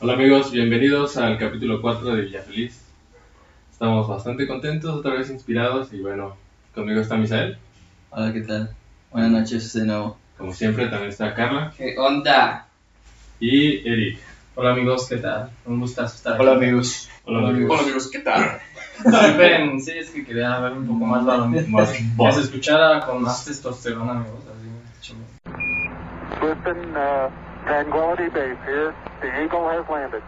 Hola amigos, bienvenidos al capítulo 4 de Villa Feliz. Estamos bastante contentos, otra vez inspirados y bueno, conmigo está Misael. Hola, ¿qué tal? Buenas noches de nuevo. Como siempre también está Carla ¿Qué onda? y Eric. Hola amigos, ¿qué tal? Un gustazo estar Hola aquí. amigos. Hola amigos. Hola amigos, ¿qué tal? Disculpen, sí, es que quería hablar un poco más varón. Más Que se escuchara con más testosterona, amigos. Así, chingón. Tranquility Base here. The Eagle has landed.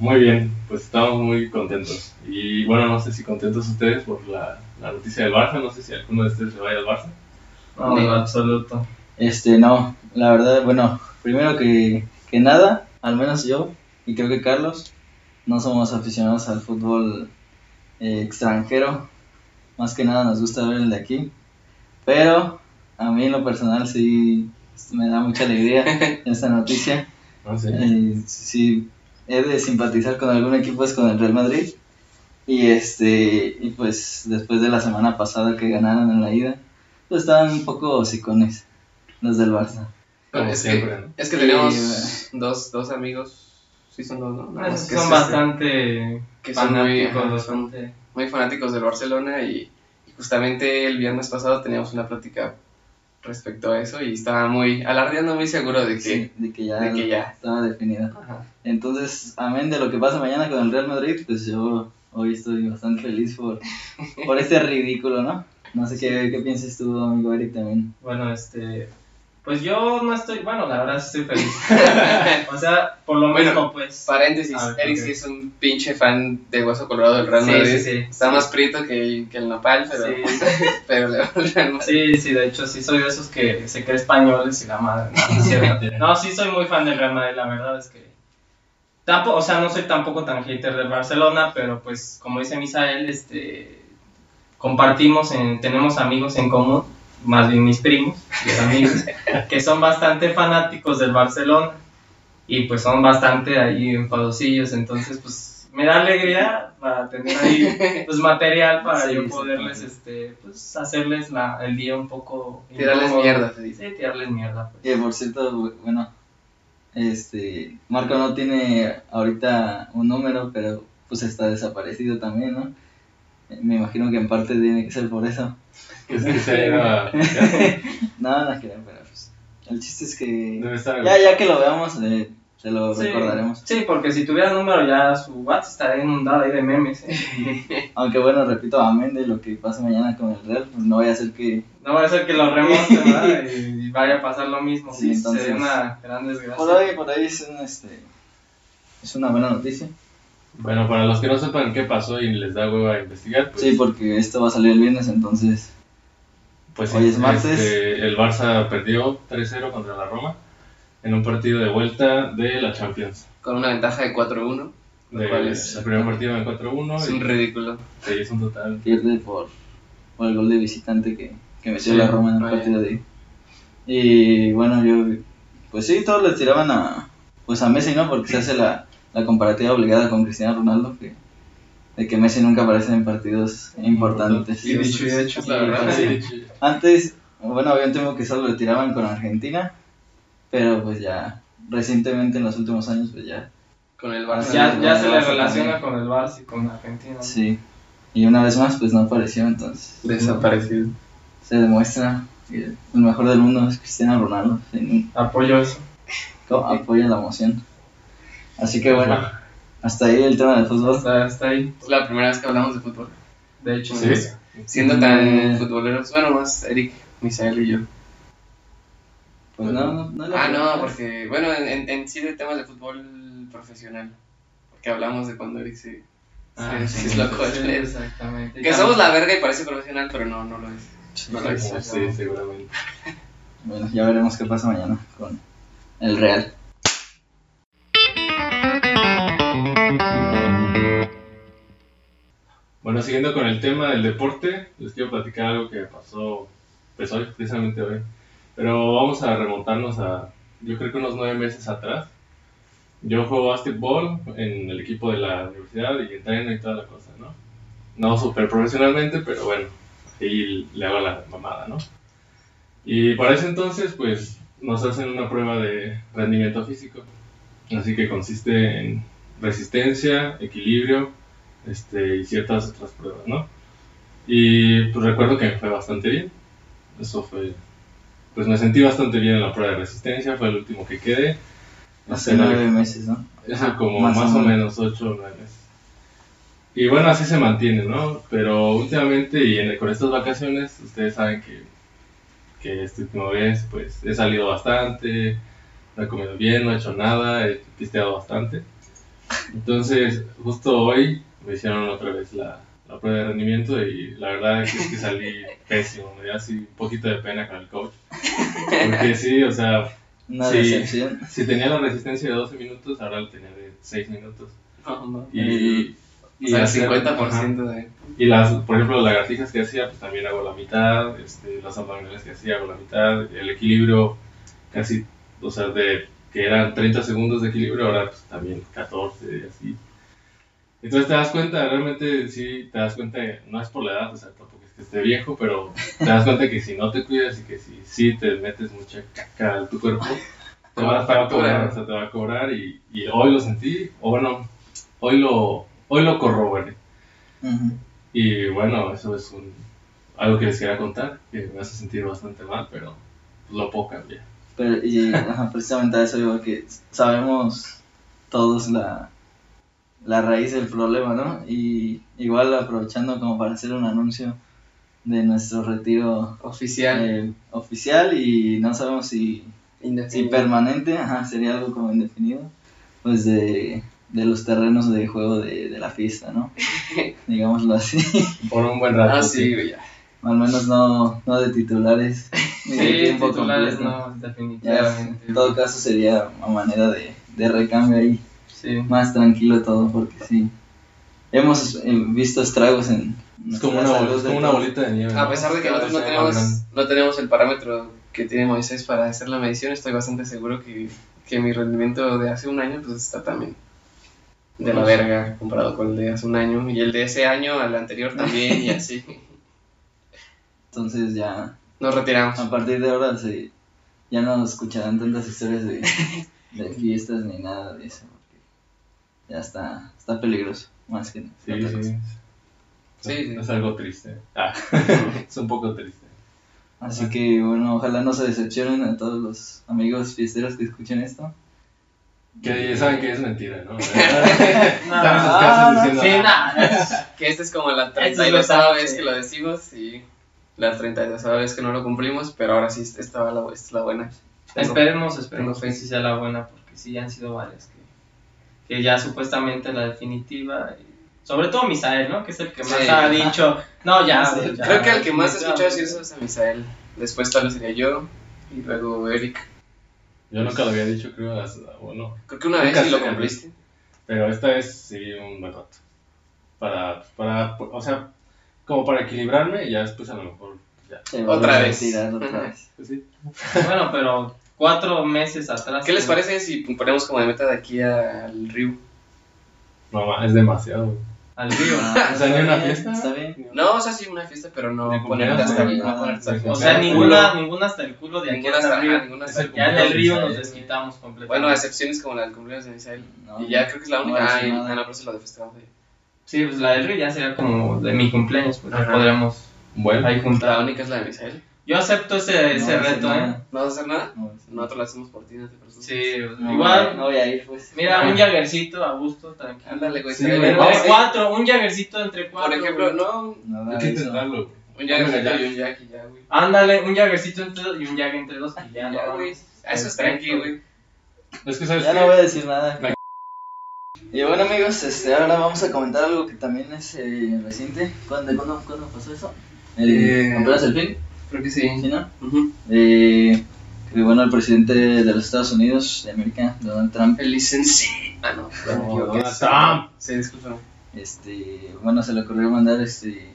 Muy bien, pues estamos muy contentos. Y bueno, no sé si contentos ustedes por la, la noticia del Barça, no sé si alguno de ustedes se vaya al Barça. No, en absoluto. Este, no, la verdad, bueno, primero que, que nada, al menos yo, y creo que Carlos, no somos aficionados al fútbol eh, extranjero. Más que nada nos gusta ver el de aquí. Pero a mí en lo personal sí me da mucha alegría esta noticia. No sé. Eh, sí, he de simpatizar con algún equipo es con el Real Madrid. Y este y pues después de la semana pasada que ganaron en la ida, pues estaban un poco hocicones los del Barça. Como es, siempre, que, ¿no? es que tenemos Sí, dos, dos amigos, sí son dos, ¿no? Nada Es que son es bastante que son muy, fanáticos, ajá, bastante. muy fanáticos del Barcelona y, y justamente el viernes pasado teníamos una plática respecto a eso y estaba muy alardeando muy seguro de que... Sí, de que ya, de que ya. estaba definida. Ajá. Entonces, amén de lo que pasa mañana con el Real Madrid, pues yo hoy estoy bastante feliz por, por este ridículo, ¿no? No sé qué, qué piensas tú, amigo Eric, también. Bueno, este. Pues yo no estoy. Bueno, la verdad sí estoy feliz. o sea, por lo Bueno, mismo, pues. Paréntesis, ver, Eric sí es un pinche fan de Hueso Colorado del Real Sí, Madrid. sí, sí. Está más prieto que, que el nopal, pero, Sí. pero le va al Real Madrid. Sí, sí, de hecho sí soy de esos que se cree españoles y la madre. No, sí soy muy fan del Real Madrid, la verdad es que tampoco, o sea, no soy tampoco tan hater del Barcelona, pero pues como dice Misael, este compartimos, en- tenemos amigos en común, más bien mis primos, mis amigos, que son bastante fanáticos del Barcelona y pues son bastante ahí enfadosillos, entonces pues me da alegría para tener ahí pues material para Sí, yo poderles sí. este pues hacerles la, el día un poco Tirarles incómodo. mierda, se dice. Sí, tirarles mierda. Pues. Que por cierto, bu- bueno, este, Marco no tiene ahorita un número, pero pues está desaparecido también, ¿no? Me imagino que en parte tiene que ser por eso. Que se No, no pero pues, el chiste es que Debe estar en- ya, ya que lo veamos, eh, se lo Sí, recordaremos. Sí, porque si tuviera número ya su WhatsApp estaría inundado ahí de memes. ¿eh? Aunque bueno, repito, amén de lo que pase mañana con el Real, pues no vaya a ser que No va a ser que lo remonte, ¿verdad? Y, y vaya a pasar lo mismo. Sí, entonces- Sería una gran desgracia. por ahí, por ahí es, un, este, es una buena noticia. Bueno, para los que no sepan qué pasó y les da hueva a investigar, pues, Sí, porque esto va a salir el viernes, entonces pues hoy sí, es martes. este, el Barça perdió 3-0 contra la Roma en un partido de vuelta de la Champions. Con una ventaja de 4-1, lo De, cual es, el primer partido en 4-1 es un y ridículo. hizo un total. pierde por, por el gol de visitante que, que metió Sí, la Roma en el vaya. partido de ahí. Y bueno, yo, pues sí, todos le tiraban a, pues a Messi, ¿no? Porque se hace la, la comparativa obligada con Cristiano Ronaldo, que, de que Messi nunca aparece en partidos importantes. Y dicho y hecho. La verdad. Sí. Antes, bueno, había un tiempo que solo le tiraban con Argentina, pero pues ya, recientemente en los últimos años, pues ya, Con el Barça. Ya, ya se le relaciona también. con el Barça y con Argentina. ¿no? sí. Y una vez más, pues no apareció, entonces. Desaparecido. se demuestra que el mejor del mundo es Cristiano Ronaldo. sin- Apoyo eso. apoya la emoción. Así que bueno, hasta ahí el tema del fútbol. Hasta, hasta ahí. Es la primera vez que hablamos de fútbol. De hecho, Sí. Siendo Mm. tan futboleros, bueno, más Eric, Misael y yo. Pues no, no, no Ah, no, porque, bueno, en, en, en sí de temas de fútbol profesional. Porque hablamos de cuando Eric se, Ah, se, sí, se loco sí, de exactamente. Que somos la verga y parece profesional, pero no, no lo es. No lo es. Sí, seguramente. Bueno, ya veremos qué pasa mañana con el Real. Bueno, siguiendo con el tema del deporte, les quiero platicar algo que pasó pues hoy, precisamente hoy. Pero vamos a remontarnos a yo creo que unos nueve meses atrás. Yo juego básquetbol en el equipo de la universidad y entreno y toda la cosa, ¿no? No súper profesionalmente, pero bueno, ahí le hago la mamada, ¿no? Y para ese entonces, pues, nos hacen una prueba de rendimiento físico. Así que consiste en resistencia, equilibrio este, y ciertas otras pruebas, ¿no? Y pues recuerdo que me fue bastante bien. Eso fue. Pues me sentí bastante bien en la prueba de resistencia, fue el último que quedé. Hace Este, la- nueve meses, ¿no? Eso como Más más, o menos 8 o 9 meses. Y bueno, así se mantiene, ¿no? Pero últimamente y en, con estas vacaciones, ustedes saben que, que esta última vez, pues he salido bastante, no he comido bien, no he hecho nada, he pisteado bastante. Entonces, justo hoy me hicieron otra vez la, la prueba de rendimiento y la verdad es que salí pésimo, me dio así un poquito de pena con el coach. Porque sí, o sea, decepción. si tenía la resistencia de 12 minutos, ahora la tenía de 6 minutos. No, no. Y, O sea, el hacer- 50% de... Y las, por ejemplo, las lagartijas que hacía, pues también hago la mitad. Este, las abdominales que hacía, hago la mitad. El equilibrio, casi, o sea, de que eran 30 segundos de equilibrio, ahora pues también 14 y así. Entonces te das cuenta, realmente sí, te das cuenta, no es por la edad, o sea, tampoco es que esté viejo, pero te das cuenta que si no te cuidas y que si sí te metes mucha caca a tu cuerpo, te va, a cobrar, o sea, te va a cobrar y, y hoy lo sentí, o bueno, hoy lo, hoy lo corroboré. Y bueno, eso es un, algo que les quería contar, que me hace sentir bastante mal, pero pues, lo puedo cambiar. Pero, y ajá, precisamente a eso digo que sabemos todos la, la raíz del problema, ¿no? Y igual aprovechando como para hacer un anuncio de nuestro retiro Oficial. eh, oficial y no sabemos si, si permanente, ajá, sería algo como indefinido, pues de, de los terrenos de juego de, de la fiesta, ¿no? Digámoslo así. Por un buen rato. Ah, sí, güey, ya. Al menos no, no de titulares. ni de Sí, tiempo titulares completo. no, Ya, definitivamente. en todo caso sería a manera de, de recambio ahí, Sí. más tranquilo todo, porque sí. Hemos eh, visto estragos en Es como una, bol- es como una bolita de nieve. A ¿no? pesar de que nosotros no tenemos, no tenemos el parámetro que tiene Moisés para hacer la medición, estoy bastante seguro que, que mi rendimiento de hace un año pues está también de la verga comparado con el de hace un año y el de ese año al anterior también y así. Entonces ya, Nos retiramos. a partir de ahora se, ya no escucharán tantas historias de, de fiestas ni nada de eso, ya está, está peligroso, más que Sí, otra cosa. sí. Sí, sí. Es algo triste. Ah, es un poco triste. Así que bueno, ojalá no se decepcionen a todos los amigos fiesteros que escuchen esto. Que ya saben que es mentira, ¿no? No, Están en sus ah, casas no, diciendo, sí, "Ah, Que nada. esta es como la Esto es 32 verdad, vez sí. que lo decimos y la 32 vez que no lo cumplimos, pero ahora sí esta va la, esta es la buena. Tengo- Esperemos, esperemos que sí sea la buena, porque sí han sido varias que, que ya supuestamente la definitiva. y- sobre todo Misael, ¿no? Que es el que más Sí. ha dicho. No, ya. Sí, ya, Creo que el que más he escuchado decir eso es a Misael. Después tal vez sería yo y luego Eric. Yo nunca lo había dicho, creo, hasta- bueno, Creo que una vez sí lo cumpliste. pero esta vez sí un buen rato. Para, para, o sea, como para equilibrarme y ya después a lo mejor, ya. Otra tirar vez. Pues sí. Bueno, pero cuatro meses atrás. ¿Qué les parece si ponemos como de meta de aquí al río? No, es demasiado. Al río. Ah, O sea, ni una bien, fiesta. Está bien. No, o sea, sí, una fiesta, pero no ponerte hasta no el O O sea, ninguna, ninguna hasta el culo de aquí Ninguna hasta hasta el río. ninguna hasta el Ya en el río nos desquitamos completamente. Bueno, a excepciones como la del cumpleaños de Misael. No, y ya creo que es la única. ah, y, ah, pero se lo de. Sí, pues la del río ya sería como de mi cumpleaños, pues ya Ajá. podríamos Bueno, ahí La juntar. única es la de Misael. Yo acepto ese, ese No, reto, ¿eh? no. ¿No vas a hacer nada? No. Nosotros lo hacemos por ti, no te preocupes. Sí, No, igual. No voy a ir, pues. Mira, un Jaggercito a gusto, tranquilo. Ándale, güey. Sí, Entre cuatro, un Jaggercito entre cuatro. Por ejemplo, güey. no. Nada hay que intentarlo. güey. Un Hombre, y un Jack y ya, güey. Ándale, un Jaggercito entre dos y un Jag entre dos y ya, Ya, no, güey. Eso es Perfecto. tranqui, güey. Es que sabes Ya qué? no voy a decir nada. Y bueno amigos, este, ahora vamos a comentar algo que también es eh, reciente. ¿Cuándo, cuándo, cuándo pasó eso? El, Eh, ¿Apenas el fin? Creo que sí. ¿Sí, no? Ujú. Eh, que bueno, el presidente de los Estados Unidos de América, Donald Trump, El licenciado. Ah, no. Donald Trump. Sí, discúlpame. este, bueno, se le ocurrió mandar este,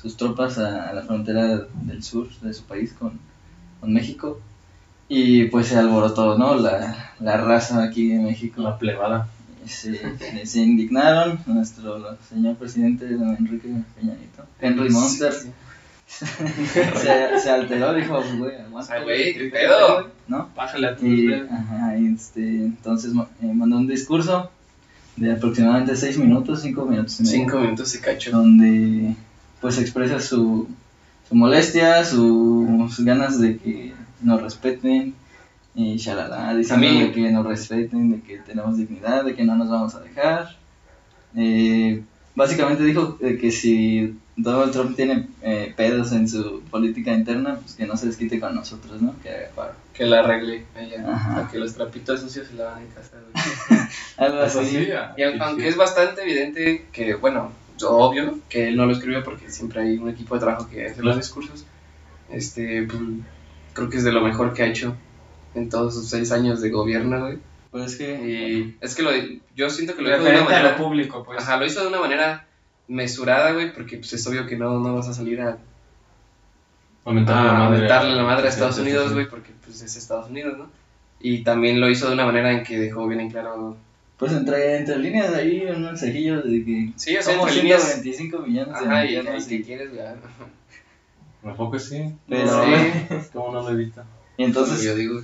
sus tropas a, a la frontera del sur de su país con, con México. Y pues se alborotó, ¿no? La, la raza aquí en México. La plebada. Se, se- se indignaron. Nuestro señor presidente, don Enrique Peña Nieto, Henry Monster, Sí, se, se alteró, dijo, güey, aguanta, Ay, güey, qué pedo. ¿no? Bájale a tu Y, ajá, y, este, entonces eh, mandó un discurso de aproximadamente 6 minutos, 5 minutos y medio, Cinco minutos se cachó. donde pues expresa su, su molestia, su, sus ganas de que nos respeten y shalala, diciendo de que nos respeten, de que tenemos dignidad, de que no nos vamos a dejar. Eh, básicamente dijo de que si Donald Trump tiene eh, pedos en su política interna, pues que no se desquite con nosotros, ¿no? Que haga paro. Que la arregle ella. Ajá. Para que los trapitos sucios se lavan en casa, güey. Algo así. así, ah, Y aunque sí. es bastante evidente que, bueno, obvio que él no lo escribió porque siempre hay un equipo de trabajo que hace los discursos, este, pues, creo que es de lo mejor que ha hecho en todos sus seis años de gobierno, güey. Pues es que Y es que lo, yo siento que lo hizo de una a manera... lo público, pues. Ajá, lo hizo de una manera mesurada, güey, porque pues es obvio que no, no vas a salir a, Aumentarle a la madre. meterle la madre a Estados sí, Unidos, sí. güey, porque pues es Estados Unidos, ¿no? Y también lo hizo de una manera en que dejó bien en claro... Pues entre, entre líneas ahí un mensajillo de que Sí, o sea, somos entre líneas... 125 millones de Ajá, y y, que quieres, güey. ¿A poco sí? Pero- Sí. ¿Cómo no lo evita? y entonces yo digo,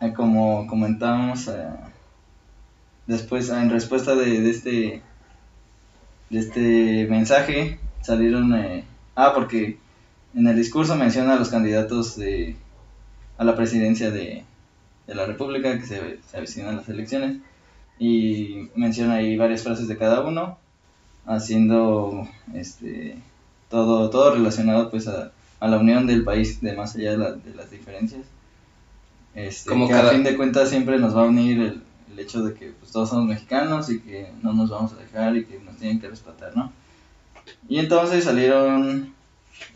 eh, como comentábamos eh, después en respuesta de, de este de este mensaje salieron eh, ah porque en el discurso menciona a los candidatos de a la presidencia de, de la república que se, se avecinan las elecciones y menciona ahí varias frases de cada uno haciendo este todo todo relacionado pues a, a la unión del país de más allá de, la- de las diferencias. Este, Como que cada- a fin de cuentas siempre nos va a unir el, el hecho de que pues, todos somos mexicanos y que no nos vamos a dejar y que nos tienen que respetar, ¿no? Y entonces salieron,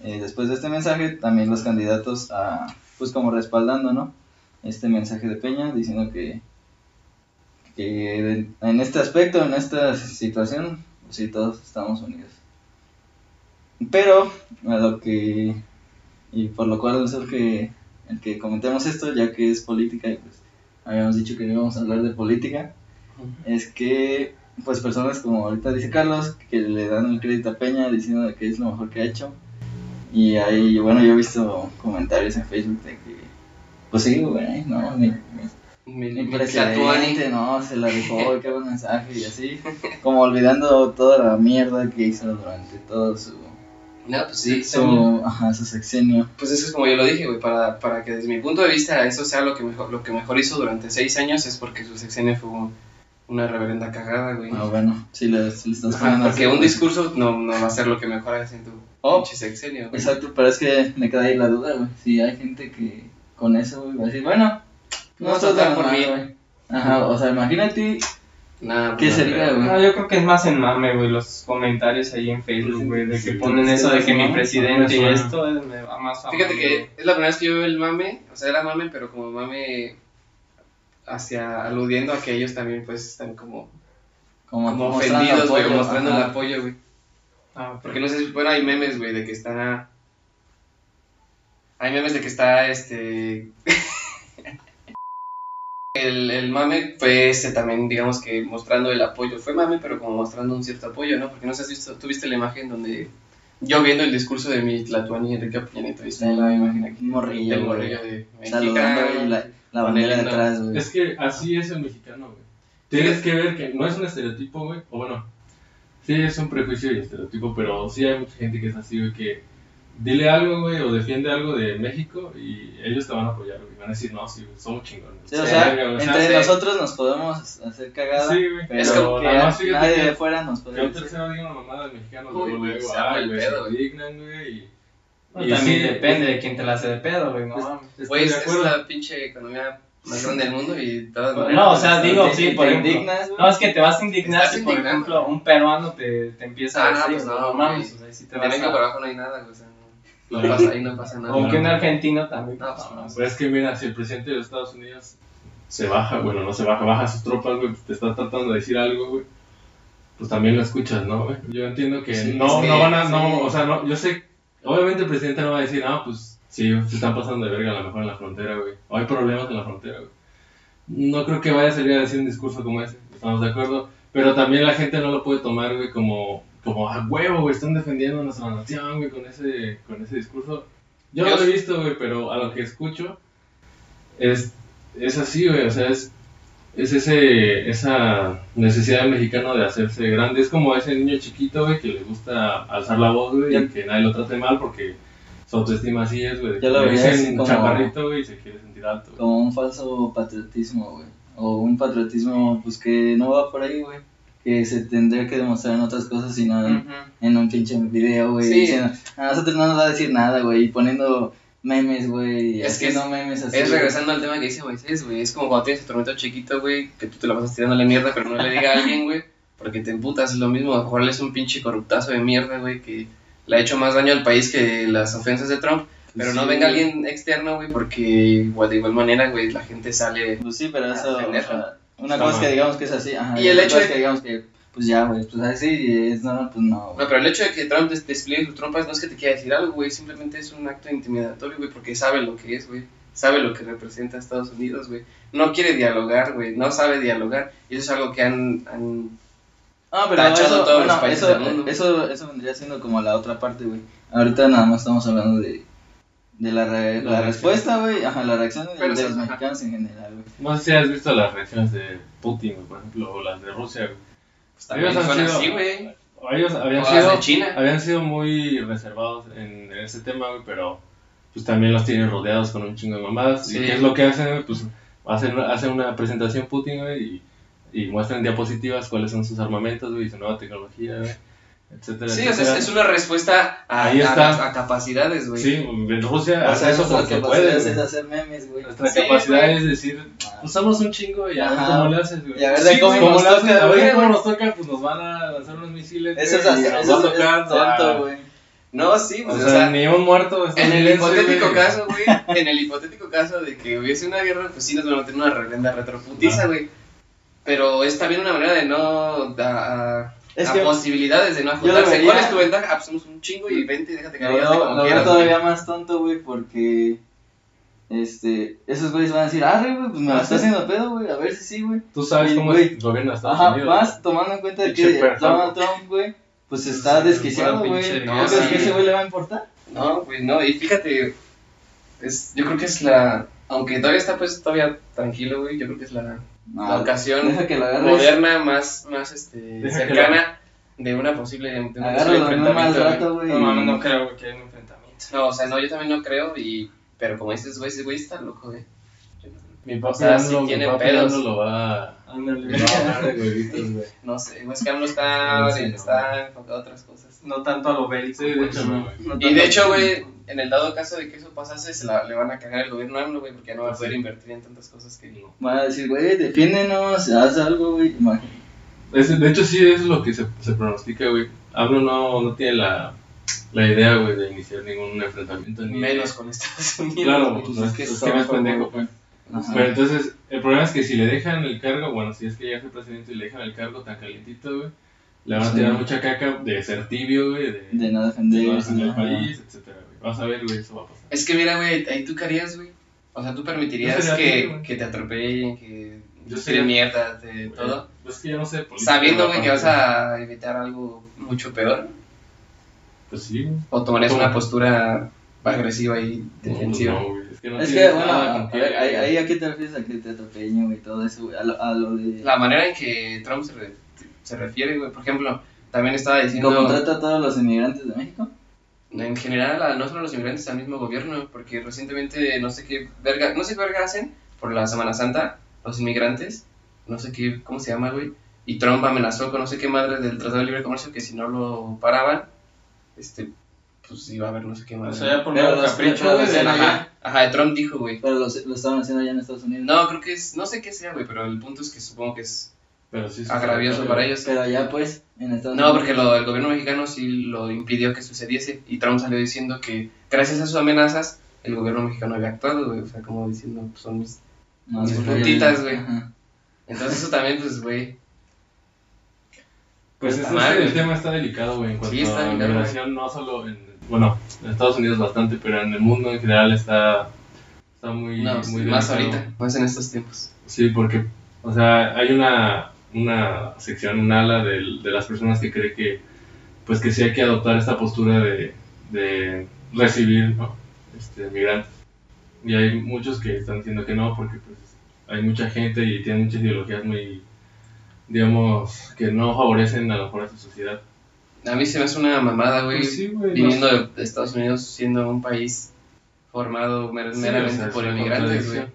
eh, después de este mensaje, también los candidatos a, pues como respaldando, ¿no? Este mensaje de Peña, diciendo que, que en este aspecto, en esta situación, pues sí, todos estamos unidos. Pero, a lo que, y por lo cual surge el que comentemos esto, ya que es política y pues habíamos dicho que no íbamos a hablar de política, es que pues personas como ahorita dice Carlos, que le dan el crédito a Peña diciendo que es lo mejor que ha hecho. Y ahí, bueno, yo he visto comentarios en Facebook de que, pues sí, güey, no, mi, mi- mi, presidente, no, se la y qué buen mensaje, y así, como olvidando toda la mierda que hizo durante todo su, No, pues sí, su, ajá, su sexenio. Pues eso es como yo lo dije, güey, para, para que desde mi punto de vista eso sea lo que mejor, lo que mejor hizo durante seis años es porque su sexenio fue un- una reverenda cagada, güey. Ah, bueno, si le, le estás poniendo porque así, un discurso no, no va a ser lo que mejor hagas en tu Oh. pinche sexenio, güey. Exacto, pero es que me queda ahí la duda, güey. Si hay gente que con eso, güey, va a decir, bueno, no Vamos está tan por mal, mí. güey. Ajá, o sea, imagínate, Nah, ¿Qué pues, no sería, creo. güey? No, yo creo que es más en mame, güey, los comentarios ahí en Facebook, güey, de que Sí, ponen sí, eso de que mi ¿no? presidente y Ajá. esto eh, me va más a Fíjate mame, que güey. es la primera vez que yo veo el mame, o sea, era mame, pero como mame hacia aludiendo a que ellos también pues están como, como, ofendidos, güey, mostrando el apoyo, güey. Ah. Porque no sé si, bueno, hay memes, güey, de que está... Hay memes de que está, este... el, el mame fue ese también, digamos que mostrando el apoyo. Fue mame, pero como mostrando un cierto apoyo, ¿no? Porque no sé si tú viste la imagen donde... Yo viendo el discurso de mi Tlatuani Enrique Peña Nieto, ahí está la imagen aquí. Morrillo, del morrillo de Saludando la, la bandera himno. detrás, güey. Es que así es el mexicano, güey. Tienes que ver que no es un estereotipo, güey. O bueno, sí es un prejuicio y estereotipo, pero sí hay mucha gente que es así, güey, que dile algo, güey, o defiende algo de México y ellos te van a apoyar, güey. Van a decir, no, sí, güey, somos chingones. Sí, o Sí, sea, güey. entre sí. nosotros nos podemos hacer cagada, Sí, güey. pero Es como que nada más fíjate nadie que- de fuera nos Que puede un decir. tercero diga una mamada de mexicano, Uy, luego, güey, luego, ay, güey, se güey. indignan, güey, y... No, y también sí, depende de quién te la hace de pedo, güey, no Güey, es, es la pinche economía más grande del mundo y todas No, maneras, o sea, digo, sí, te por ejemplo. indignas, güey. No, es que te vas a indignar si, por ejemplo, un peruano te, te empieza Ah, a no, decir, pues no, no, mames, o sea, si te De vas México para a... abajo no hay nada, güey, o sea, no, pasa, ahí no pasa nada. O que un argentino también. No, pues, no. Pues es que mira, si el presidente de los Estados Unidos se baja, bueno, no se baja, baja sus tropas, güey, te está tratando de decir algo, güey, pues también lo escuchas, ¿no, güey? Yo entiendo que Sí, no, que- no van a, sí. no, o sea, no, yo sé, obviamente el presidente no va a decir, ah, pues Sí, se están pasando de verga a lo mejor en la frontera, güey. O hay problemas en la frontera, güey. No creo que vaya a salir a decir un discurso como ese, estamos de acuerdo. Pero también la gente no lo puede tomar, güey, como, como a huevo, güey, están defendiendo nuestra nación, güey, con ese, con ese discurso. Yo no Yo- lo he visto, güey, pero a lo que escucho es, es así, güey, o sea, es, es ese, esa necesidad del mexicano de hacerse grande. Es como ese niño chiquito, güey, que le gusta alzar la voz, güey, y que nadie lo trate mal porque su autoestima así es, güey. Ya lo veía así como- chaparrito, güey, y se quiere sentir alto. Como un falso patriotismo, güey. O un patriotismo, pues que no va por ahí, güey. Que se tendría que demostrar en otras cosas y no en, Ujú. en un pinche video, güey. Sí. Diciendo, a nosotros no nos va a decir nada, güey. Y poniendo memes, güey. Es que haciendo memes así. Es regresando al tema que dice Moisés, güey. Es como cuando tienes a tu hermanito chiquito, güey, que tú te la pasas tirándole mierda, pero no le diga a alguien, güey, porque te emputas. Es lo mismo. A lo mejor él es un pinche corruptazo de mierda, güey, que le ha hecho más daño al país que las ofensas de Trump. Pero no Sí, venga güey. alguien externo, güey, porque igual, de igual manera, güey, la gente sale. Pues sí, pero eso. defender. o sea, una cosa es que digamos que es así. Ajá, Y el hecho de- es que digamos que, pues ya, güey. Pues así es, no, pues no, No, pero el hecho de que Trump des- despliegue sus trompas no es que te quiera decir algo, güey. Simplemente es un acto intimidatorio, güey, porque sabe lo que es, güey. Sabe lo que representa a Estados Unidos, güey. No quiere dialogar, güey. No sabe dialogar. Y eso es algo que han. han Ah, pero Tachado eso, todos los bueno, países eso, del mundo. eso, eso vendría siendo como la otra parte, güey. Ahorita nada más estamos hablando de, de la, re- La respuesta, güey. Ajá, la reacción de, Pero de sí, los ajá. mexicanos en general, güey. No sé si has visto las reacciones de Putin, güey, por ejemplo, o las de Rusia, güey. pues, también Ellos han son sido- así, güey. Ellos habían O sido, de China. habían sido muy reservados en, en ese tema, güey, pero pues también los tienen rodeados con un chingo de mamadas. Sí. ¿Y qué es lo que hacen, güey? Pues hacen, hacen una presentación Putin, güey, y, y muestran diapositivas cuáles son sus armamentos, güey, y su nueva tecnología, güey, etcétera, Sí, o sea, es, etcétera. una respuesta a, Ahí a está. las- a capacidades, güey. Sí, en Rusia O hace sea, eso nuestra porque capacidad puede, es güey. hacer memes, güey. Nuestra Sí, capacidad güey. es decir, Ah. pues somos un chingo y a ver cómo le haces, güey. Y a ver Sí, cómo ¿Cómo nos haces? toca, A ver cómo nos toca, pues nos van a lanzar unos misiles. Eso es, nos eso va a es- tonto, ah, güey. No, sí, O pues, sea, o sea, ni un muerto. en el hipotético güey. caso, güey, en el hipotético caso de que hubiese una guerra, pues sí nos van a meter una reverenda retroputiza, güey. Pero es también una manera de no da, Es a que posibilidades de no ajustarse. vería- ¿Cuál es tu ventaja? Ah, pues somos un chingo y vente y déjate caer veo, como lo veo quieras. todavía más tonto, güey, porque este, esos güeyes van a decir, arre, güey, pues me la está haciendo pedo, güey, a ver si sí, güey. Tú sabes Sí, cómo güey. es el gobierno de Estados Ajá, Unidos. más tomando en cuenta de que Donald Trump, güey, pues está Sí, desquiciado, güey. pinche ¿No crees que sí. ese güey le va a importar? No, güey, no, y fíjate, es, yo creo que es la, aunque todavía está pues todavía tranquilo, güey, yo creo que es la No, ocasión deja que lo agarres. moderna más, más este, cercana de una posible, de un posible enfrentamiento, güey. rato, güey. No mames, no creo que haya un enfrentamiento. No, o sea, no, yo también no creo, y, pero como dices, güey, ese güey está loco, güey. Mi papi O sea, sí mi tiene pedos. AMLO lo va, a de huevitos, güey. No sé, güey, es que AMLO está, no. está enfocado a otras cosas. No tanto a lo bélico. Sí, de hecho, no, güey. no Y de hecho, güey, en el dado caso de que eso pasase, se la, le van a cagar el gobierno a AMLO, güey, porque ya no va a poder Sí. invertir en tantas cosas que No. Van a decir, güey, defiéndenos, haz algo, güey. Imagínate. Es- de hecho, sí, eso es lo que se, se pronostica, güey. AMLO no, no tiene la, la idea, güey, de iniciar ningún enfrentamiento. Ni menos con Estados Unidos. Claro, güey. pues, es que, es que no es pendejo, pues. Ajá. Pero entonces, el problema es que si le dejan el cargo, bueno, si es que ya fue presidente y le dejan el cargo tan calientito, güey, le van a Sí. tirar mucha caca de ser tibio, güey, de, De no de defender. no defender el país, etcétera, güey. Vas a ver, güey, eso va a pasar. Es que mira, güey, ahí tú qué harías, güey. O sea, tú permitirías que, que te atropellen, que Yo te sería- mierda, de todo. Es que yo no sé. política, Sabiendo, güey, que vas a evitar algo mucho peor. Pues sí, güey. O tomarías ¿Cómo? una postura agresiva y No, pues defensiva. no, güey. Es que no Es que, bueno, a ahí a qué te refieres a que te atropellen, güey, todo eso, güey. A lo, a lo de. La manera en que Trump se, re- se refiere, güey. Por ejemplo, también estaba diciendo. ¿Cómo trata a todos los inmigrantes de México? En general, a- no solo a los inmigrantes, al mismo gobierno, porque recientemente no sé qué verga, no sé qué verga hacen por la Semana Santa, los inmigrantes, no sé qué, ¿cómo se llama, güey? Y Trump amenazó con no sé qué madre del Tratado de Libre Comercio que si no lo paraban, este, pues iba a haber no sé qué O madre. sea, ya por Pero los- de la- ajá, ajá, Trump dijo, güey. Pero lo, lo estaban haciendo allá en Estados Unidos. No, creo que es, no sé qué sea, güey, pero el punto es que supongo que es Pero sí, sí, agravioso sí, para ellos. Pero allá, pues, en Estados No, Unidos. porque lo, el gobierno mexicano sí lo impidió que sucediese y Trump salió diciendo que gracias a sus amenazas el gobierno mexicano había actuado, güey, o sea, como diciendo, pues son mis... No, mis sí, puntitas, güey. Entonces eso también, pues, güey, Pues Está es, mal, es que el tema está delicado, güey, en cuanto Sí, está a delicado, migración, no solo en, bueno, en Estados Unidos bastante, pero en el mundo en general está, está muy, No, muy más delicado. ahorita, más en estos tiempos. Sí, porque, o sea, hay una, una sección, un ala de, las personas que cree que, pues que sí hay que adoptar esta postura de, de recibir, ¿no? Este, migrantes. Y hay muchos que están diciendo que no, porque pues hay mucha gente y tienen muchas ideologías muy, digamos, que no favorecen a lo mejor a su sociedad. A mí se me hace una mamada, güey, Pues sí, güey, viniendo no- de Estados Unidos siendo un país formado Sí, meramente o sea, es por inmigrantes, güey.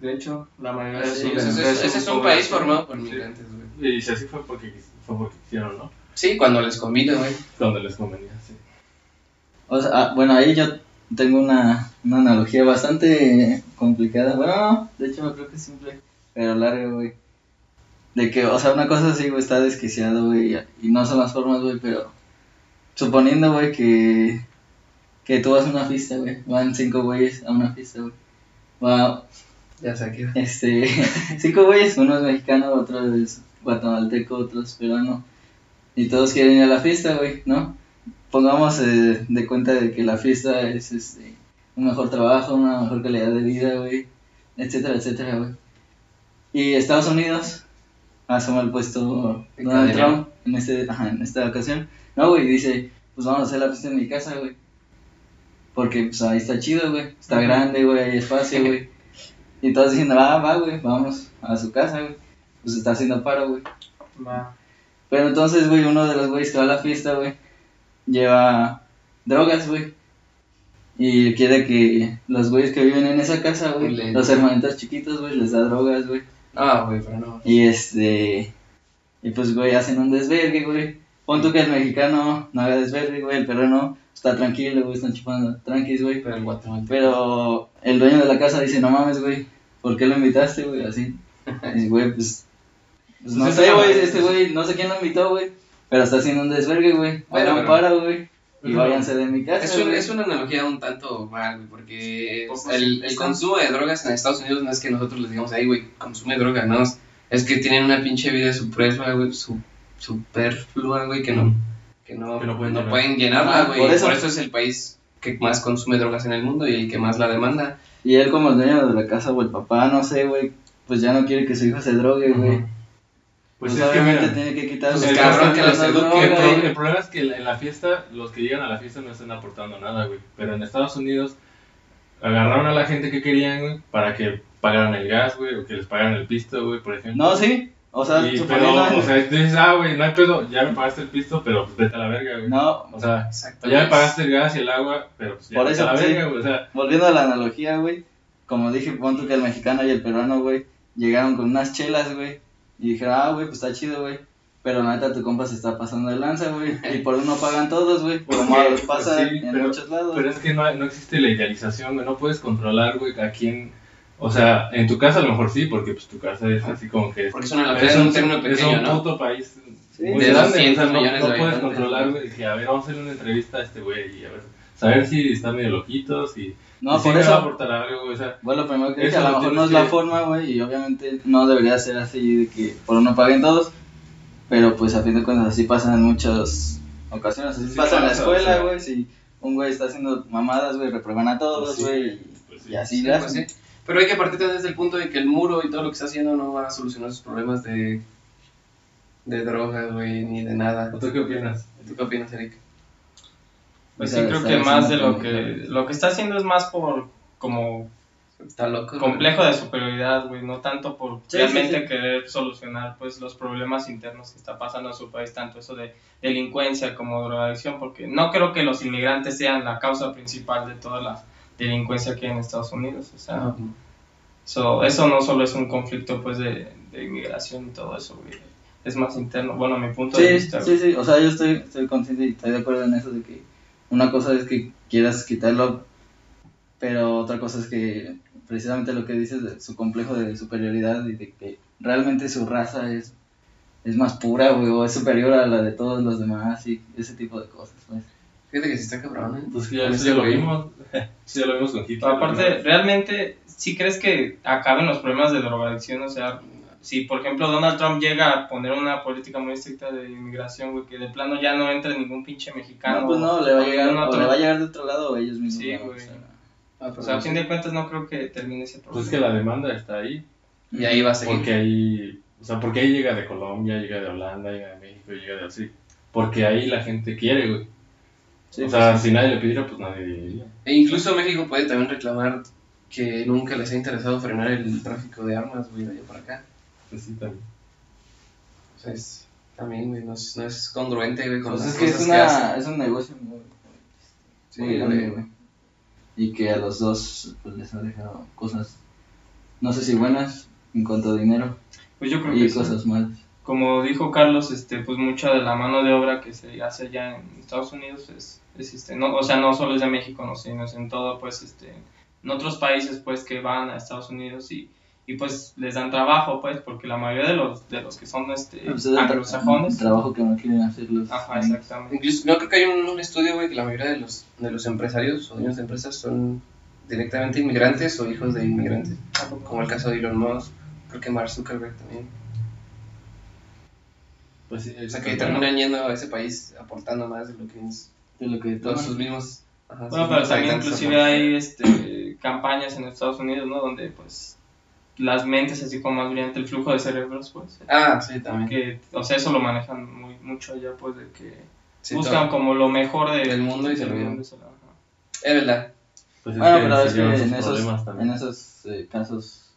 De hecho, la mayoría sí, ese- es- ese- ese es un país formado por Sí. inmigrantes, güey. Y si así fue porque, fue porque quisieron, ¿no? Sí, cuando les convine, güey. Cuando les convenía, sí. O sea, ah, bueno, ahí yo tengo una, una analogía bastante complicada. Bueno, no, de hecho creo que es simple, pero larga, güey. De que, o sea, una cosa así, güey, está desquiciado, güey, y no son las formas, güey, pero suponiendo, güey, que, que tú vas a una fiesta, güey, van cinco güeyes a una fiesta, güey. Va, Ya se aquí. este, cinco güeyes, uno es mexicano, otro es guatemalteco, otro es peruano, y todos quieren ir a la fiesta, güey, ¿no? Pongamos eh, de cuenta de que la fiesta es este, un mejor trabajo, una mejor calidad de vida, güey, etcétera, etcétera, güey. Y Estados Unidos asoma el puesto Donald cadena. Trump en, este, ajá, en esta ocasión. No, güey, dice, pues vamos a hacer la fiesta en mi casa, güey. Porque pues ahí está chido, güey. Está grande, güey, hay espacio, güey. Y todos diciendo, ah, va, güey, vamos a su casa, güey. Pues está haciendo paro, güey. va. Pero entonces, güey, uno de los güeyes que va a la fiesta, güey, lleva drogas, güey. Y quiere que los güeyes que viven en esa casa, güey, los hermanitos chiquitos, güey, les da drogas, güey. Ah, güey, pero no. Y este. Y pues, güey, hacen un desvergue, güey. Pon tú que el mexicano no haga desvergue, güey. El peruano está tranquilo, güey. Están chupando tranquis, güey. Pero el guatemalteco. Pero el dueño de la casa dice: No mames, güey. ¿Por qué lo invitaste, güey? Así. Y, güey, pues. Pues no Pues sé, güey. Este güey, no sé quién lo invitó, güey. Pero está haciendo un desvergue, güey. Bueno, Hagan pero- para, güey. Y váyanse de mi casa. Es, un- es una analogía un tanto mal, güey, porque el, el consumo de drogas en Estados Unidos no es que nosotros les digamos, ay, güey, consume droga, no. Es que tienen una pinche vida superflua, güey, su, superflua, güey, que no, que no, Que no no pueden pueden, llenar. llenarla, Ah, güey. por Por eso. es el país que más consume drogas en el mundo y el que más la demanda. Y él, como el dueño de la casa, o el papá, no sé, güey. Pues ya no quiere que su hijo se drogue, güey. Pues, Pues, es que mira, tiene que quitar pues el cabrón que los droga, el, pro- güey. el problema es que en la fiesta, los que llegan a la fiesta no están aportando nada, güey. Pero en Estados Unidos agarraron a la gente que querían, güey, para que pagaran el gas, güey, o que les pagaran el pisto, güey, por ejemplo. No, sí. O sea, suponiendo. pero, o sea, dices, ah, güey, no hay pedo, ya me pagaste el pisto, pero pues vete a la verga, güey. no, O sea, Exacto. ya me pagaste el gas y el agua, pero pues ya Por vete a eso, la sí. verga, güey. O sea, volviendo a la analogía, güey. Como dije, pon tú que el mexicano y el peruano, güey, llegaron con unas chelas, güey. Y dijeron, ah, güey, pues está chido, güey. Pero la neta, tu compa se está pasando de lanza, güey. Y por uno pagan todos, güey. ¿Por Como pasa Pues sí, en pero- muchos lados. Pero es que no, no existe la idealización, güey. No puedes controlar, güey, a quién. O sea, en tu casa a lo mejor sí, porque pues tu casa es así como que. Porque es una es un, un término país Sí. muy De grande. 200 o sea, no, millones no de puedes controlar, güey. A ver, vamos a hacerle una entrevista a este güey y a ver. Saber si está medio loquitos y. No, y si por me va a eso. aportar algo, güey. O sea, Bueno, lo primero que dije, Eso a lo mejor no es la forma, güey, y obviamente no debería ser así de que por uno paguen todos, pero pues a fin de cuentas así pasan en muchas ocasiones, así Sí pasa en la escuela, o sea. güey, si un güey está haciendo mamadas, güey, reprueban a todos, Pues sí, güey, pues sí. y así Sí, Pero hay que partir desde el punto de que el muro y todo lo que está haciendo no va a solucionar sus problemas de, de drogas, güey, ni de nada. ¿tú qué opinas? ¿Tú qué opinas, Eric? Pues sí, creo que más de lo que lo que está haciendo es más por como Está loco. güey. complejo de superioridad, güey, no tanto por Sí, realmente sí, sí. querer solucionar pues los problemas internos que está pasando en su país, tanto eso de delincuencia como drogadicción, porque no creo que los inmigrantes sean la causa principal de toda la delincuencia que hay en Estados Unidos, o sea, Ah, eso, eso no solo es un conflicto pues de, de inmigración y todo eso, güey, es más interno, bueno, a mi punto de Sí, vista. sí, sí, o sea, yo estoy, estoy consciente y estoy de acuerdo en eso de que una cosa es que quieras quitarlo, pero otra cosa es que precisamente lo que dices de su complejo de superioridad y de que realmente su raza es, es más pura, güey, o es superior a la de todos los demás y ese tipo de cosas, pues. Fíjate que sí está cabrón, ¿eh? Pues que ya, eso este ya lo vimos. Sí, ya lo vimos con Hitler. Aparte, ¿no? ¿realmente sí crees que acaben los problemas de drogadicción? O sea, si por ejemplo Donald Trump llega a poner una política muy estricta de inmigración, güey, que de plano ya no entre ningún pinche mexicano. No, pues no, le va a o llegar, o otro- le va a llegar de otro lado o ellos mismos. Sí, güey. empezar a- Ah, O sea, a fin de cuentas no creo que termine ese problema. Pues es que la demanda está ahí. Y ahí va a seguir. Porque ahí, o sea, porque ahí llega de Colombia, llega de Holanda, llega de México, llega de así. Porque ahí la gente quiere, güey. Sí, o sea, sí. si nadie le pidiera, pues nadie iría. E incluso México puede también reclamar que nunca les ha interesado frenar el tráfico de armas, güey, de allá para acá. Pues sí, también. O sea, es, también, güey, no es, no es congruente, güey, con Pues las es que es, cosas una, hacen. es un negocio muy, Sí, muy grande, güey. güey. Y que a los dos pues, les ha dejado cosas, no sé si buenas en cuanto a dinero Pues yo creo y que sí. cosas malas. Como dijo Carlos, este, pues mucha de la mano de obra que se hace allá en Estados Unidos es, es, este, no, o sea, no solo es de México, no, sino es en todo, pues, este, en otros países, pues, que van a Estados Unidos y, y pues les dan trabajo, pues, porque la mayoría de los, de los que son, este, Pues, es el tra- anglosajones, trabajo que no quieren hacer los. ajá, exactamente. Incluso, no creo que hay un, un estudio, güey, que la mayoría de los, de los empresarios o dueños de empresas son directamente inmigrantes o hijos de inmigrantes. Como el caso de Elon Musk, creo que Mark Zuckerberg también. Pues sí, O sea, que terminan yendo a ese país aportando más de lo que es De lo que todos toman. sus mismos. ajá, Bueno, sus pero también inclusive hay este, campañas en Estados Unidos, ¿no? Donde, pues, las mentes así como más brillante, el flujo de cerebros, pues, Ah, sí, también. que, o sea, eso lo manejan muy, mucho allá, pues, de que Sí, buscan todo. como lo mejor de- Del mundo y se lo ajá. Es verdad. Pues es Bueno, que pero es que en esos, en esos eh, casos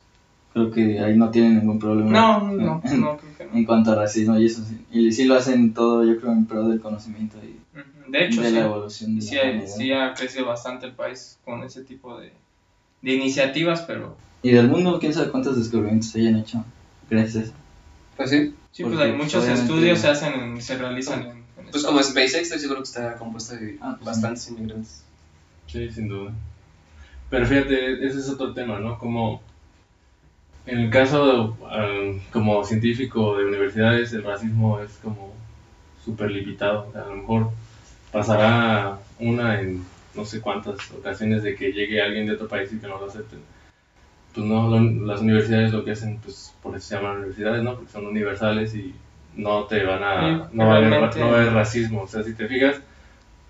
creo que ahí no tienen ningún problema. No, no, En, no, creo que no. en cuanto a racismo y eso. sí. Y sí lo hacen todo, yo creo, en pro del conocimiento y. De hecho, de sí, la evolución de sí, la sí ha crecido bastante el país con ese tipo de, de iniciativas, pero Y del mundo, quién sabe cuántos descubrimientos se hayan hecho gracias a eso. Pues sí. sí, pues Porque, hay muchos estudios se hacen, en- se realizan en, en Pues Estados como. SpaceX, estoy seguro que está compuesta de Ah, pues bastantes inmigrantes. Sí, sin duda. Pero fíjate, ese es otro tema, ¿no? Como en el caso al- como científico de universidades, el racismo es como súper limitado. O sea, a lo mejor pasará una en no sé cuántas ocasiones de que llegue alguien de otro país y que no lo acepten. Pues no, lo- las universidades lo que hacen, pues por eso se llaman universidades, ¿no? Porque son universales y no te van a... Sí, no, va a haber, no va a haber racismo. O sea, si te fijas,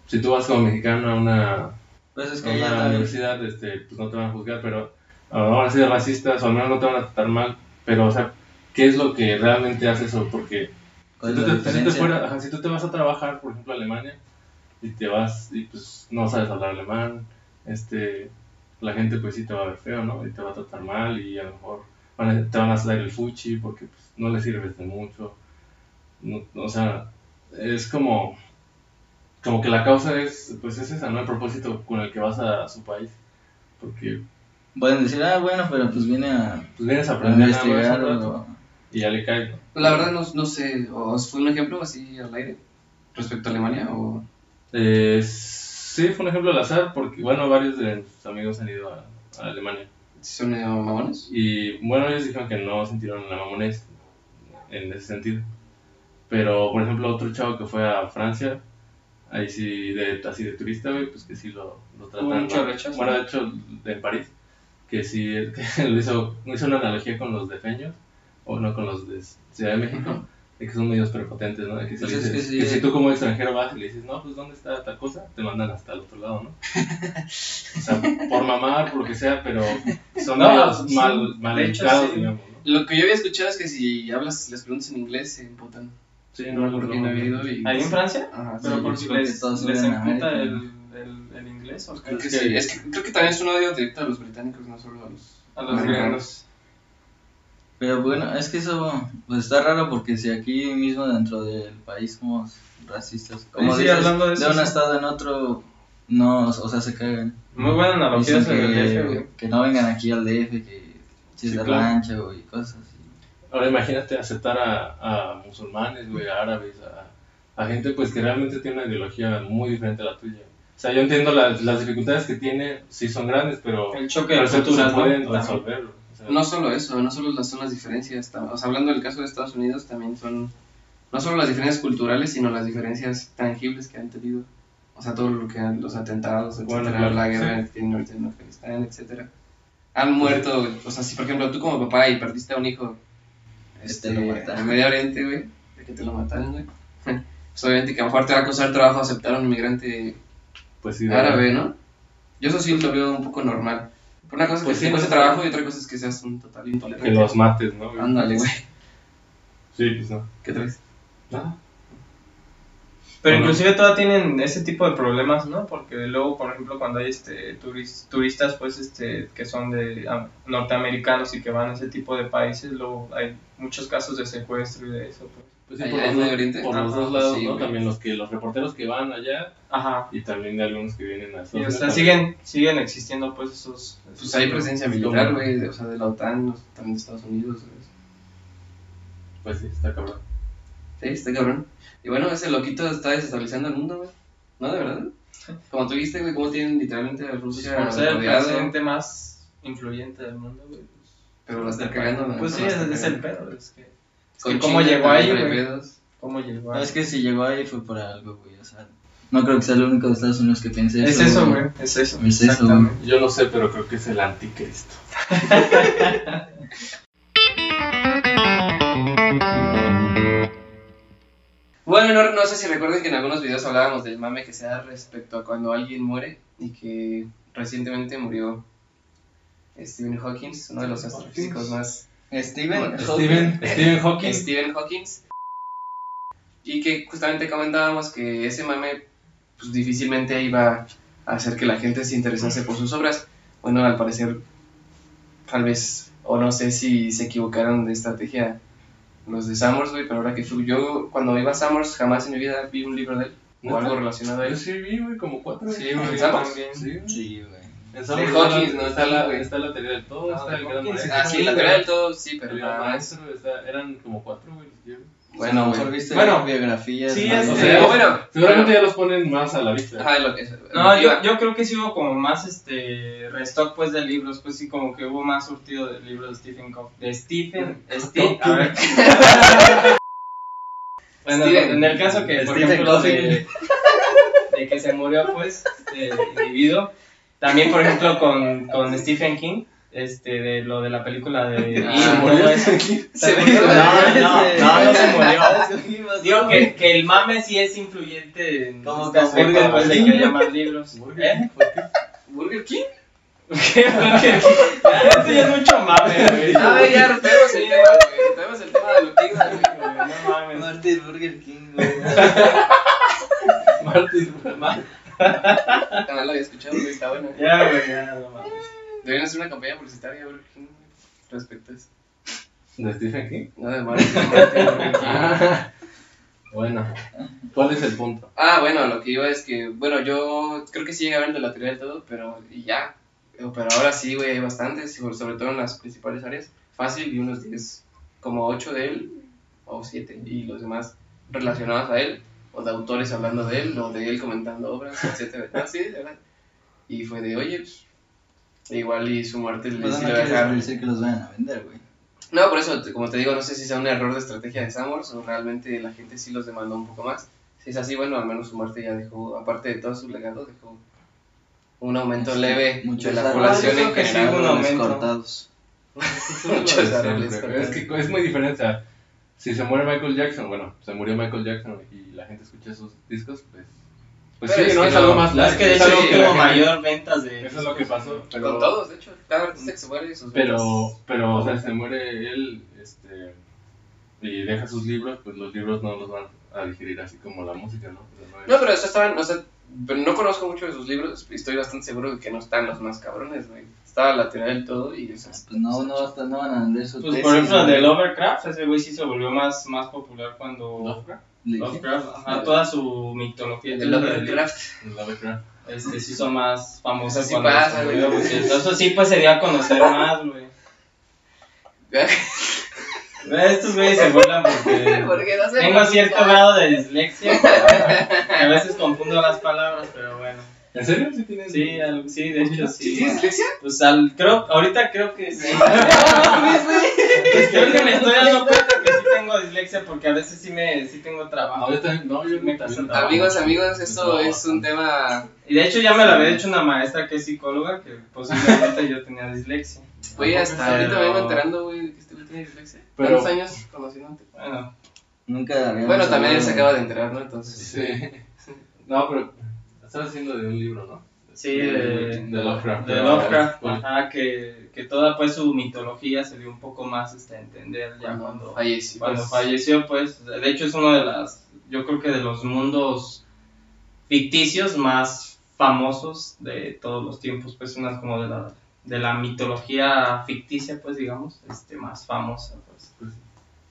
si tú vas como mexicano a una Pues es que la también- universidad este, pues no te van a juzgar, pero a lo mejor así racistas o al menos no te van a tratar mal, pero o sea, ¿qué es lo que realmente hace eso? Porque ¿Cuál si tú, te, si te fuera- ajá, si tú te vas a trabajar, por ejemplo, a Alemania, y te vas y pues no sabes hablar alemán, este, la gente pues sí te va a ver feo, ¿no? Y te va a tratar mal y a lo mejor van a- te van a hacer el fuchi porque pues, no les sirves de mucho. No- o sea, es como, como que la causa es, pues es esa, ¿no? El propósito con el que vas a su país. Porque Pueden decir, ah, bueno, pero pues viene a, pues vienes a a aprender nada más investigar o... y ya le caes, ¿no? La verdad no, no sé, ¿o fue un ejemplo así al aire respecto a Alemania? O... Eh, sí, fue un ejemplo al azar porque, bueno, varios de mis amigos han ido a, a Alemania. ¿Son mamones? Y bueno, ellos dijeron que no sintieron la mamonés en ese sentido. Pero, por ejemplo, otro chavo que fue a Francia, ahí sí, de, así de turista, güey, pues que sí lo, lo tratan. mucho rechazo. Bueno, de hecho, en París, que sí, que lo hizo, hizo una analogía con los defeños, o no con los de Ciudad de México, de que son medios prepotentes, ¿no? De que, si, Pues es que dices- sí. que si tú como extranjero vas y le dices, no, pues ¿dónde está tal cosa? Te mandan hasta el otro lado, ¿no? o sea, por mamar, por lo que sea, pero son No, medios sí, mal, mal de hecho, educados, sí. digamos, ¿no? Lo que yo había escuchado es que si hablas, les preguntas en inglés, se emputan. Sí, No por yo inglés o qué? Creo que Es que- sí. Es que creo que también es un odio directo a los británicos, no solo a los, a los americanos. Pero bueno, es que eso pues está raro porque si aquí mismo dentro del país somos racistas, como Sí, dices, hablando de eso, un sí. estado en otro, no, o sea, se cagan. Muy buena analogía del DF, que, güey. que no vengan aquí al DF, que si es Sí, de claro. rancho y cosas así. Ahora imagínate aceptar a, a musulmanes, güey, a árabes, a, a gente pues que realmente tiene una ideología muy diferente a la tuya. O sea, yo entiendo las, las dificultades que tiene, sí son grandes, pero, El choque pero de se, se culturas, ¿no? pueden También. resolver. o sea, No solo eso, no solo las, son las diferencias. O sea, hablando del caso de Estados Unidos, también son no solo las diferencias culturales, sino las diferencias tangibles que han tenido. O sea, todo lo que han, los atentados, etcétera, Bueno, claro, la guerra sí. que tienen ahorita en Afganistán, etcétera. Han muerto, o sea, si por ejemplo tú como papá y perdiste a un hijo este, te lo mataron. a Medio Oriente, güey, de que te lo mataron, güey. Pues obviamente que a lo mejor te va a costar trabajo aceptar a un inmigrante Pues sí. árabe, ¿no? Yo eso sí lo veo un poco normal. Por una cosa es Pues que sí, te cueste no. trabajo y otra cosa es que seas un total intolerante. Que los mates, ¿no? güey? Ándale, güey. Sí, pues no. ¿Qué traes? Nada. Pero Bueno. inclusive todavía tienen ese tipo de problemas, ¿no? Porque luego, por ejemplo, cuando hay este turis- turistas, pues, este, que son de ah, norteamericanos y que van a ese tipo de países, luego hay muchos casos de secuestro y de eso, pues. Pues sí, Allá por, en los, Medio dos- Oriente. por los Ajá, dos lados, sí, ¿no? güey. También los que los reporteros que van allá Ajá. y también de algunos que vienen a Estados o sea, siguen, siguen existiendo, pues, esos... Pues hay presencia militar, como- güey, de- o sea, de la OTAN, también de Estados Unidos. ¿sabes? Pues sí, está cabrón. Sí, está cabrón. Y bueno, ese loquito está desestabilizando el mundo, güey. ¿No, de verdad? Como tú viste, güey, cómo tienen literalmente a Pues, Rusia ser el rodeado, presidente más influyente del mundo, güey. pues, pero la está cagando. Pues sí, es, es el pedo, es que... que ¿Cómo China llegó ahí, güey? ¿Cómo llegó No, ahí? es que si llegó ahí fue por algo, güey. O sea, no creo que sea el único de Estados Unidos que piense Es eso, güey, es eso. Es eso, exactamente. Yo no sé, pero creo que es el anticristo. Bueno, no, no sé si recuerden que en algunos videos hablábamos del mame que se da respecto a cuando alguien muere y que recientemente murió Stephen Hawking, uno de los astrofísicos más Steven, Stephen, Stephen Hawking. Stephen Hawking. Y que justamente comentábamos que ese mame pues, difícilmente iba a hacer que la gente se interesase por sus obras. Bueno, al parecer, tal vez, o no sé si se equivocaron de estrategia los de Summers, güey, pero ahora que fui, yo cuando iba a Summers jamás en mi vida vi un libro de él o algo relacionado a Yo él. sí vi, güey, como cuatro. Sí, güey. güey, ¿En yo Summers? Sí, güey. En Summers De Hawkins, está, no está, la, güey. está la teoría del todo, Ah, está el gran maestro. Ah, sí, la teoría del todo, sí, pero El gran maestro, está- eran como cuatro, güey. Bueno, güey. viste Bueno, biografías. sí, es- O sea, bueno, Seguramente bueno. ya los ponen más a la vista. Ajá, lo que No, lo yo, que- yo creo que sí hubo como más este restock pues de libros, pues sí como que hubo más surtido de libros de Stephen Hawking. De Stephen, Steve, a ver. bueno, Steven. en el caso que, por Stephen ejemplo, de, de que se murió pues este individuo, también por ejemplo con, con Stephen King, este de lo de la película de Ah, y ¿se todo murió eso. Se No, murió. no, no, no se murió. Digo que, que el mame sí es influyente en Como este aspecto Burger pues, de King. que más libros. ¿Eh? Burger King. ¿Qué? Porque ya, esto ya es mucho mame, güey. A ver, ya rompemos el tema, güey. Rompemos el tema de lo que güey. No mames. Marty Burger King, güey. Martín. Ah, no lo había escuchado, güey, está bueno. Ya, güey, ya, no mames. Deberían hacer una campaña publicitaria güey, respecto a eso. ¿De Stephen King? No, de King. Ah, bueno. ¿Cuál es el punto? Ah, bueno, lo que iba es que, bueno, yo creo que sí llegué a ver el de la teoría del todo, pero y ya. Pero ahora sí, güey, hay bastantes, sobre sobre todo en las principales áreas. Fácil y unos 10, como 8 de él, o 7, y los demás relacionados a él, o de autores hablando de él, o de él comentando obras, etcétera. Ah, sí, de verdad. Y fue de, oye, pues, igual y su muerte le Pues sí no dejar. decir que los vayan a vender, güey. No, por eso, como te digo, no sé si sea un error de estrategia de Summers o realmente la gente sí los demandó un poco más. Si es así, bueno, al menos su muerte ya dejó, aparte de todo su legado, dejó un aumento Sí, leve muchos de la población en sí general. hubo un cortados. Muchos árboles cortados. Es que es muy diferente. o sea, si se muere Michael Jackson, bueno, se murió Michael Jackson y la gente escucha sus discos, pues. Pues Pero sí, es no que es no, algo más No, es que de hecho que tuvo mayor ventas de. Eso es lo que pasó. Pero, Con todos, de hecho, cada artista que se muere sus Pero, ventas. pero, o sea, se muere él, este, y deja sus libros, pues los libros no los van a digerir así como la música, ¿no? Pero no es- No, pero eso estaban, o sea, pero no conozco mucho de sus libros y estoy bastante seguro de que no están los más cabrones, güey. Estaba la teoría del todo y, o sea, Pues no, no, hasta no van a vender su Pues tesis, por ejemplo, de Lovecraft, ese güey sí se volvió más, más popular cuando. Lovecraft. Lovecraft, ajá, toda su mitología. el Lovecraft. Lovecraft. Este, se hizo más famosa Eso sí cuando pasa, se. Entonces sí, pues se dio a conocer más, güey. Estos güeyes se burlan porque Porque no se tengo cierto grado de dislexia. A veces confundo las palabras, pero bueno. ¿En serio? ¿Sí tienes? Sí, al- sí, de hecho ¿Sí tienes dislexia? Pues al, creo, ahorita creo que sí. Pues creo que me estoy dando cuenta que sí tengo dislexia porque a veces sí me, sí tengo trabajo. No, también, no, yo Me cuesta trabajo. Amigos, amigos, esto trabajo es un tema. Y de hecho ya me lo había dicho una maestra que es psicóloga que posiblemente yo tenía dislexia. Güey, hasta Pero- ahorita me vengo enterando, güey, Pero- ¿Cuántos años conociéndote? Bueno, Nunca Bueno, también él se acaba de enterar, ¿no? Entonces. Sí. No, pero estás haciendo de un libro, ¿no? sí, de, de Lovecraft. de Lovecraft, Bueno, ajá, que, que toda pues su mitología se dio un poco más este, a entender ya cuando, falleció. cuando pues, falleció, pues, de hecho es uno de las, yo creo que de los mundos ficticios más famosos de todos los tiempos, pues una como de la, de la mitología ficticia, pues digamos, este, más famosa, pues, Pues,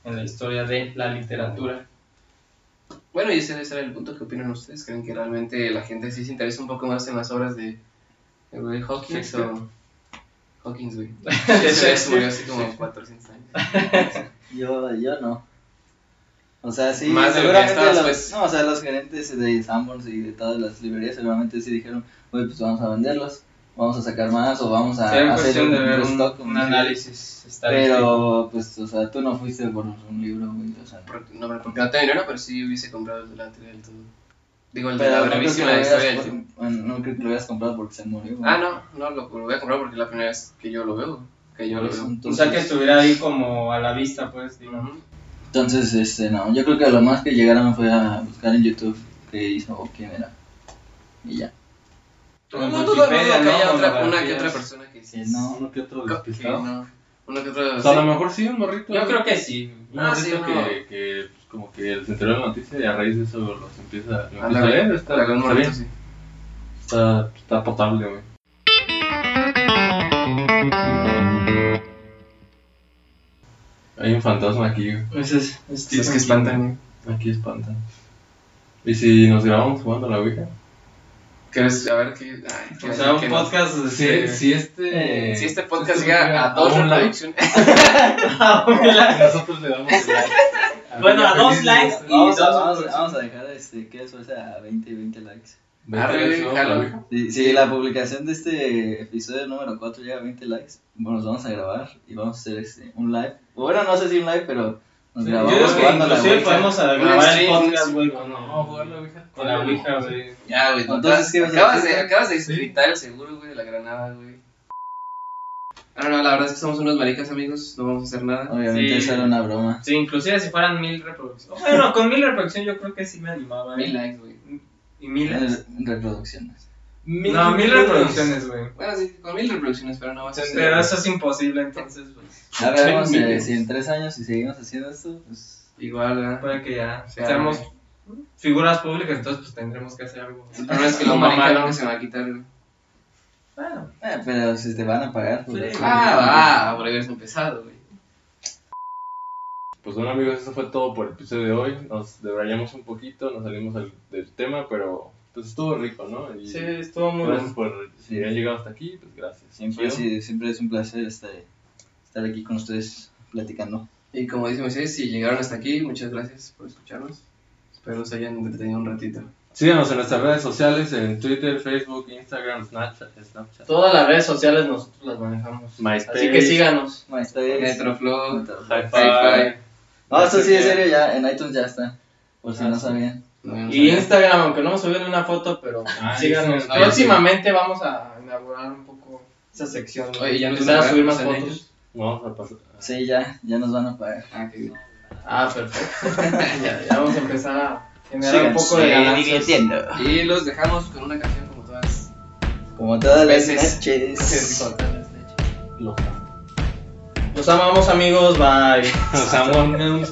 en la historia de la literatura. Bueno, y ese debe ser el punto que opinan ustedes. ¿Creen que realmente la gente sí se interesa un poco más en las obras de, de güey Hawkins o Hawkins, güey? Ese güey se murió hace como 400 años. Yo, yo no. O sea, sí, Más de lo que seguramente estabas, los, pues. no, o sea, los gerentes de Sanborns y de todas las librerías seguramente sí dijeron, oye, pues vamos a venderlos, vamos a sacar más o vamos a Sería hacer un de ver un, un dice. análisis estadístico. Pero, pues, o sea, tú no fuiste por un libro, güey, o sea. Por- No, porque no tengo dinero, pero sí hubiese comprado el de la del todo. Digo, el de Pero la no que brevísima lo historia del tiempo. bueno, no creo que lo hubieras comprado porque se murió. güey. Ah, no, no, lo, lo voy a comprar porque es la primera vez que yo lo veo. Que yo lo veo. O Entonces, sea, que estuviera ahí como a la vista, pues, digamos. Entonces, este, no, yo creo que lo más que llegaron fue a buscar en YouTube qué hizo o quién era. Y ya. O en No dudo, no haya otra, una que otra persona que sí. No. uno que otro despistado. no. Uno que otro. O sea, a lo mejor sí, un morrito. Yo creo que sí. Un Ah, morrito sí, no. que, que pues, como que se enteró de la noticia y a raíz de eso los empieza, lo empieza a la- leer. Está, la- un está morrito, bien. sí. Está, está potable, güey. Hay un fantasma aquí, güey. Ese es, es, Sí, es que espantan. Aquí espantan. ¿Y si nos grabamos jugando a la Ouija? ¿Quieres a ver qué? Ay, O sea, un podcast. Si, este, si este... Si este podcast si llega a dos un like, reproducciones. nosotros le damos el like. Bueno, a dos likes este, y Vamos a, dos vamos, a- reproducciones. vamos a dejar este, que eso sea a 20, 20 likes. Vete, Arre, vamos a la jalo. Ouija. Si, si la publicación de este episodio número 4 llega a 20 likes, bueno, nos vamos a grabar y vamos a hacer este, un live. Bueno, no sé si un live, pero nos Sí, Yo grabamos digo que a inclusive podemos a grabar el podcast, güey, con, a a la Ouija. con la Ouija, güey. Ya, güey. Entonces, ¿qué vas a acabas de, hacer? acabas de gritar el seguro, güey, de la granada, güey. Ah, no, la verdad es que somos unos maricas, amigos. No vamos a hacer nada. Obviamente Sí. eso era una broma. Sí, inclusive si fueran mil reproducciones. Bueno, con mil reproducciones yo creo que sí me animaba. ¿eh? Mil likes, güey. Y miles. Eh, Reproducciones. No, mil reproducciones, güey. Bueno, sí, con mil reproducciones, pero no va a ser. Pero eso es imposible, entonces, pues. Ya veremos Sí, eh, miles. si en 3 años si seguimos haciendo esto, pues Igual, ¿verdad? Puede que ya sea, seamos figuras públicas, entonces pues tendremos que hacer algo. El problema es que lo mamá, nunca se va a quitar, güey. Bueno, eh, pero si te van a pagar, pues, Sí. Ah, va, por haberse empezado, güey. Pues bueno amigos, eso fue todo por el episodio de hoy. Nos debrayamos un poquito, nos salimos del, del tema, pero pues estuvo rico, ¿no? Y sí, estuvo muy gracias por si han llegado hasta aquí, pues gracias. siempre, sí, siempre es un placer estar, estar aquí con ustedes platicando. Y como dice Moisés, si llegaron hasta aquí, muchas gracias por escucharnos. Espero se hayan entretenido un ratito. Síganos en nuestras redes sociales, en Twitter, Facebook, Instagram, Snapchat, Snapchat. Todas las redes sociales nosotros las manejamos. MySpace. Así que síganos. MySpace, Metroflow, Metro- Hi-Fi. No, esto sí es serio, ya en iTunes ya está. Por si Ah, no sí. Y Instagram, aunque no hemos subido ni una foto, pero Ah, síganos. sí. Próximamente vamos a inaugurar un poco esa sección. Oye, ya nos empezar a van a subir más fotos. ellos. Vamos a pasar. Sí, ya, ya nos van a pagar. Ah, qué bien. Ah, perfecto. ya, ya vamos a empezar a generar un poco de ganancias. divirtiendo. Y los dejamos con una canción como todas. Como todas las Veces. noches. Los amamos amigos, bye. Nos amamos.